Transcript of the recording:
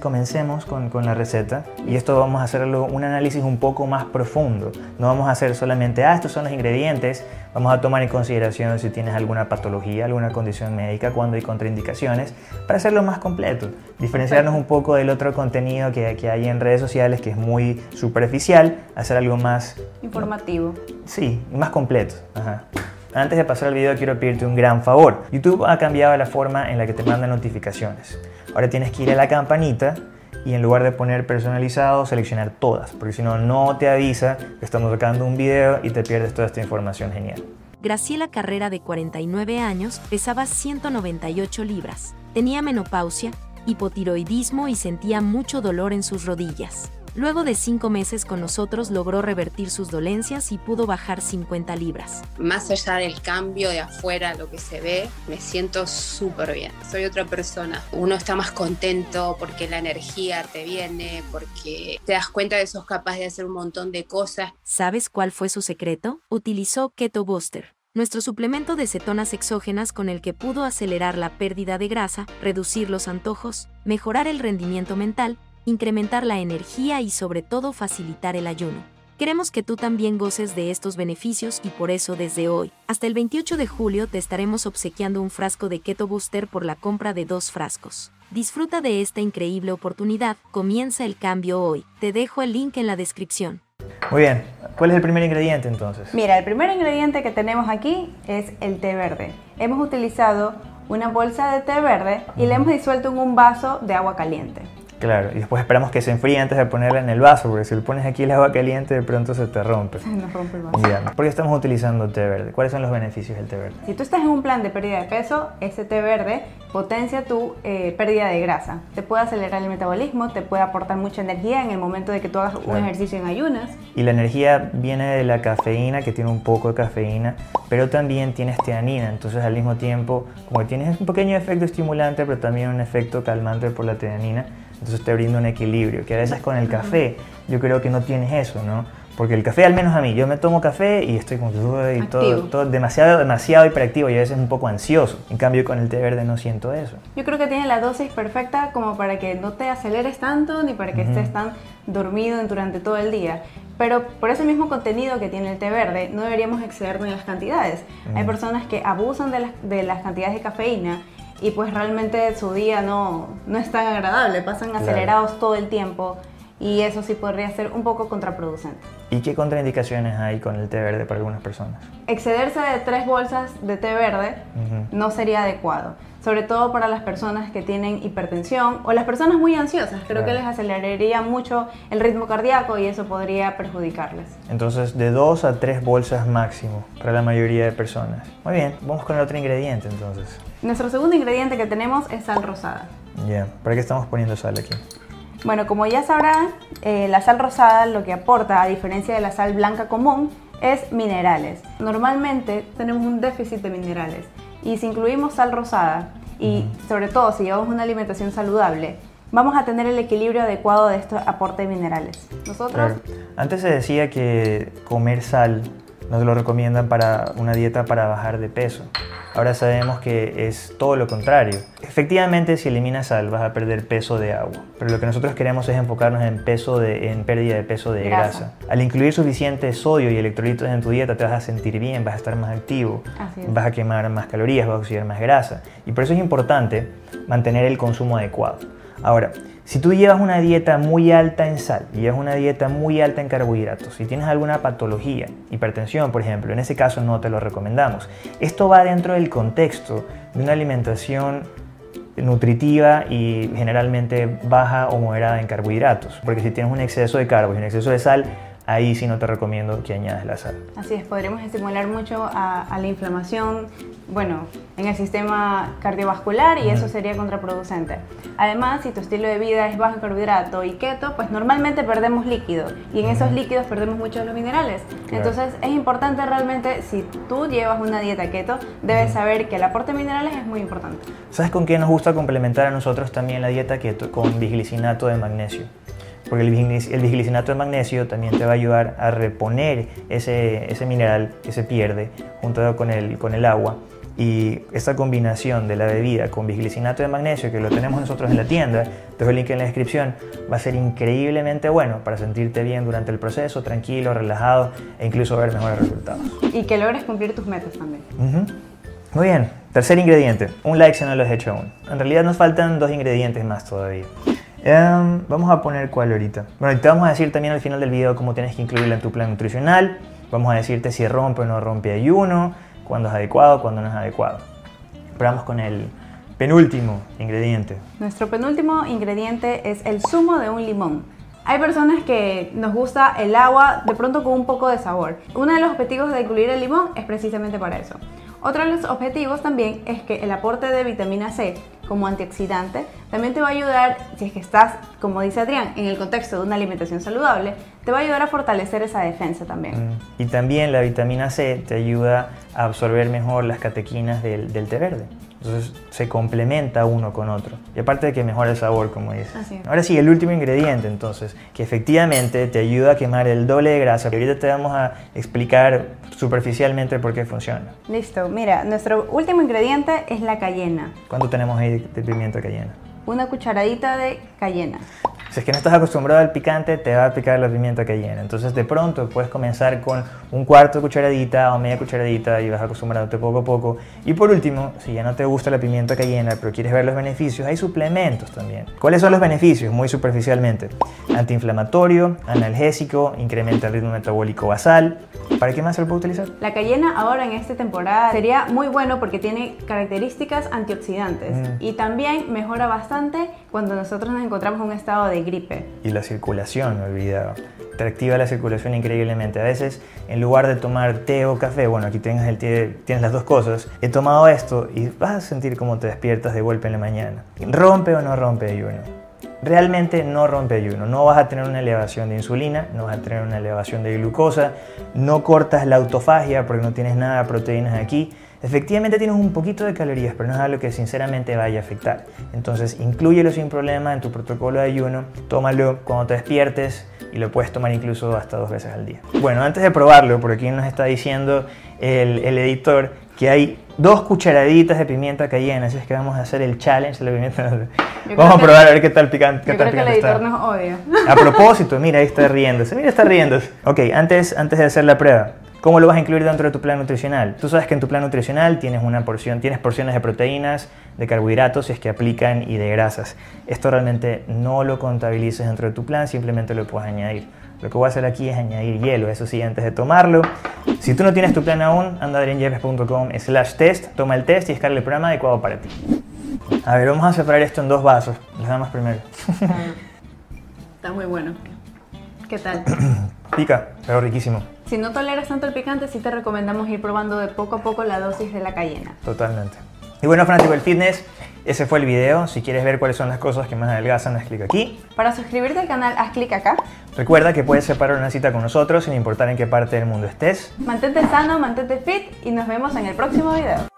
Comencemos con, con, la receta y esto vamos a hacerlo un análisis un poco más profundo. No vamos a hacer solamente, ah, estos son los ingredientes, vamos a tomar en consideración si tienes alguna patología, alguna condición médica, cuando hay contraindicaciones, para hacerlo más completo. Diferenciarnos un poco del otro contenido que, que hay en redes sociales, que es muy superficial, hacer algo más... Informativo. Sí, más completo. Ajá. Antes de pasar al video quiero pedirte un gran favor. YouTube ha cambiado la forma en la que te manda notificaciones. Ahora tienes que ir a la campanita y en lugar de poner personalizado, seleccionar todas, porque si no, no te avisa que estamos sacando un video y te pierdes toda esta información genial. Graciela Carrera, de 49 años, pesaba 198 libras, tenía menopausia, hipotiroidismo y sentía mucho dolor en sus rodillas. Luego de cinco meses con nosotros logró revertir sus dolencias y pudo bajar 50 libras. Más allá del cambio de afuera, lo que se ve, me siento súper bien. Soy otra persona. Uno está más contento porque la energía te viene, porque te das cuenta de que sos capaz de hacer un montón de cosas. ¿Sabes cuál fue su secreto? Utilizó Keto Booster nuestro suplemento de cetonas exógenas con el que pudo acelerar la pérdida de grasa, reducir los antojos, mejorar el rendimiento mental incrementar la energía y sobre todo facilitar el ayuno. Queremos que tú también goces de estos beneficios y por eso desde hoy hasta el 28 de julio te estaremos obsequiando un frasco de Keto Booster por la compra de dos frascos. Disfruta de esta increíble oportunidad, comienza el cambio hoy. Te dejo el link en la descripción. Muy bien, ¿cuál es el primer ingrediente entonces? Mira, el primer ingrediente que tenemos aquí es el té verde. Hemos utilizado una bolsa de té verde y le hemos disuelto en un vaso de agua caliente. Claro, y después esperamos que se enfríe antes de ponerla en el vaso, porque si le pones aquí el agua caliente de pronto se te rompe. Se nos rompe el vaso. ¿Por qué estamos utilizando té verde? ¿Cuáles son los beneficios del té verde? Si tú estás en un plan de pérdida de peso, ese té verde potencia tu eh, pérdida de grasa. Te puede acelerar el metabolismo, te puede aportar mucha energía en el momento de que tú hagas un ejercicio en ayunas. Y la energía viene de la cafeína, que tiene un poco de cafeína, pero también tiene esteanina. Entonces al mismo tiempo, como que tienes un pequeño efecto estimulante, pero también un efecto calmante por la teanina, entonces te brinda un equilibrio, que a veces con el café yo creo que no tienes eso, ¿no? Porque el café, al menos a mí, yo me tomo café y estoy como y todo, todo, demasiado, demasiado hiperactivo y a veces un poco ansioso. En cambio, con el té verde no siento eso. Yo creo que tiene la dosis perfecta como para que no te aceleres tanto ni para que estés tan dormido durante todo el día. Pero por ese mismo contenido que tiene el té verde, no deberíamos excedernos en las cantidades. Hay personas que abusan de las, de las cantidades de cafeína y pues realmente su día no, no es tan agradable, pasan acelerados todo el tiempo y eso sí podría ser un poco contraproducente. ¿Y qué contraindicaciones hay con el té verde para algunas personas? Excederse de tres bolsas de té verde no sería adecuado, sobre todo para las personas que tienen hipertensión o las personas muy ansiosas. Creo que les aceleraría mucho el ritmo cardíaco y eso podría perjudicarles. Entonces, de dos a tres bolsas máximo para la mayoría de personas. Muy bien, vamos con el otro ingrediente entonces. Nuestro segundo ingrediente que tenemos es sal rosada. Ya, ¿para qué estamos poniendo sal aquí? Bueno, como ya sabrán, eh, la sal rosada lo que aporta, a diferencia de la sal blanca común, es minerales. Normalmente tenemos un déficit de minerales y si incluimos sal rosada y sobre todo si llevamos una alimentación saludable, vamos a tener el equilibrio adecuado de este aporte de minerales. Nosotros... Antes se decía que comer sal nos lo recomiendan para una dieta para bajar de peso. Ahora sabemos que es todo lo contrario. Efectivamente, si eliminas sal vas a perder peso de agua, pero lo que nosotros queremos es enfocarnos en, peso de, en pérdida de peso de grasa. Al incluir suficiente sodio y electrolitos en tu dieta te vas a sentir bien, vas a estar más activo, vas a quemar más calorías, vas a oxidar más grasa. Y por eso es importante mantener el consumo adecuado. Ahora, si tú llevas una dieta muy alta en sal, llevas una dieta muy alta en carbohidratos, si tienes alguna patología, hipertensión por ejemplo, en ese caso no te lo recomendamos. Esto va dentro del contexto de una alimentación nutritiva y generalmente baja o moderada en carbohidratos, porque si tienes un exceso de carbos y un exceso de sal, ahí sí no te recomiendo que añades la sal. Así es, podremos estimular mucho a, la inflamación, bueno, en el sistema cardiovascular y eso sería contraproducente. Además, si tu estilo de vida es bajo en carbohidrato y keto, pues normalmente perdemos líquido y en esos líquidos perdemos muchos de los minerales. Entonces es importante realmente, si tú llevas una dieta keto, debes saber que el aporte de minerales es muy importante. ¿Sabes con qué nos gusta complementar a nosotros también la dieta keto? Con biglicinato de magnesio porque el, biglicinato de magnesio también te va a ayudar a reponer ese, ese mineral que se pierde junto con el, con el agua Y esta combinación de la bebida con bisglicinato de magnesio, que lo tenemos nosotros en la tienda, te dejo el link en la descripción, va a ser increíblemente bueno para sentirte bien durante el proceso, tranquilo, relajado e incluso ver mejores resultados. Y que logres cumplir tus metas también. Muy bien, tercer ingrediente, un like si no lo has hecho aún. En realidad nos faltan dos ingredientes más todavía. Em, vamos a poner cuál ahorita. Bueno, te vamos a decir también al final del video cómo tienes que incluirla en tu plan nutricional. Vamos a decirte si rompe o no rompe ayuno, cuándo es adecuado, cuándo no es adecuado. Pero vamos con el penúltimo ingrediente. Nuestro penúltimo ingrediente es el zumo de un limón. Hay personas que nos gusta el agua de pronto con un poco de sabor. Uno de los objetivos de incluir el limón es precisamente para eso. Otro de los objetivos también es que el aporte de vitamina C como antioxidante también te va a ayudar, si es que estás, como dice Adrián, en el contexto de una alimentación saludable, te va a ayudar a fortalecer esa defensa también. Mm. Y también la vitamina C te ayuda a absorber mejor las catequinas del, del té verde. Entonces se complementa uno con otro. Y aparte de que mejora el sabor, como dices. Ahora sí, el último ingrediente entonces, que efectivamente te ayuda a quemar el doble de grasa. Y ahorita te vamos a explicar superficialmente por qué funciona. Listo, mira, nuestro último ingrediente es la cayena. ¿Cuánto tenemos ahí de pimiento cayena? Una cucharadita de cayena. Si es que no estás acostumbrado al picante, te va a picar la pimienta cayena. Entonces, de pronto puedes comenzar con un cuarto de cucharadita o media cucharadita y vas acostumbrándote poco a poco. Y por último, si ya no te gusta la pimienta cayena, pero quieres ver los beneficios, hay suplementos también. ¿Cuáles son los beneficios? Muy superficialmente. Antiinflamatorio, analgésico, incrementa el ritmo metabólico basal. ¿Para qué más se lo puede utilizar? La cayena ahora en esta temporada sería muy bueno porque tiene características antioxidantes mm. y también mejora bastante cuando nosotros nos encontramos en un estado de gripe. Y la circulación, me olvidaba. Te activa la circulación increíblemente. A veces, en lugar de tomar té o café, bueno, aquí tienes, el té, tienes las dos cosas, he tomado esto y vas a sentir cómo te despiertas de golpe en la mañana. ¿Rompe o no rompe ayuno? realmente no rompe ayuno. No vas a tener una elevación de insulina, no vas a tener una elevación de glucosa, no cortas la autofagia porque no tienes nada de proteínas aquí. Efectivamente tienes un poquito de calorías, pero no es algo que sinceramente vaya a afectar. Entonces, inclúyelo sin problema en tu protocolo de ayuno, tómalo cuando te despiertes y lo puedes tomar incluso hasta dos veces al día. Bueno, antes de probarlo, por aquí nos está diciendo el, el editor que hay dos cucharaditas de pimienta cayena, así es que vamos a hacer el challenge de la pimienta. vamos a probar a ver qué tal picante, qué yo tal creo que el editor nos odia. A propósito, mira, ahí está riéndose, mira, está riéndose. Ok, antes, antes de hacer la prueba, ¿Cómo lo vas a incluir dentro de tu plan nutricional? Tú sabes que en tu plan nutricional tienes una porción, tienes porciones de proteínas, de carbohidratos, si es que aplican, y de grasas. Esto realmente no lo contabilices dentro de tu plan, simplemente lo puedes añadir. Lo que voy a hacer aquí es añadir hielo, eso sí, antes de tomarlo. Si tú no tienes tu plan aún, anda a slash test, toma el test y descarga el programa adecuado para ti. A ver, vamos a separar esto en dos vasos. Las damas primero. Está muy bueno. ¿Qué tal? Pica, pero riquísimo. Si no toleras tanto el picante, sí te recomendamos ir probando de poco a poco la dosis de la cayena. Totalmente. Y bueno, fanático del fitness, ese fue el video. Si quieres ver cuáles son las cosas que más adelgazan, haz clic aquí. Para suscribirte al canal, haz clic acá. Recuerda que puedes separar una cita con nosotros sin importar en qué parte del mundo estés. Mantente sano, mantente fit y nos vemos en el próximo video.